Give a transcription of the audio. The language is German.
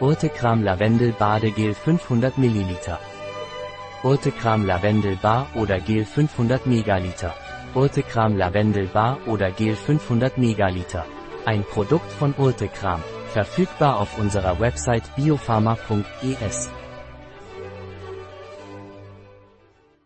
Urtekram Lavendel Badegel 500 ml. Urtekram Lavendel Bar oder Gel 500 Megaliter. Urtekram Lavendel Bar oder Gel 500 Megaliter. Ein Produkt von Urtekram. Verfügbar auf unserer Website biopharma.es.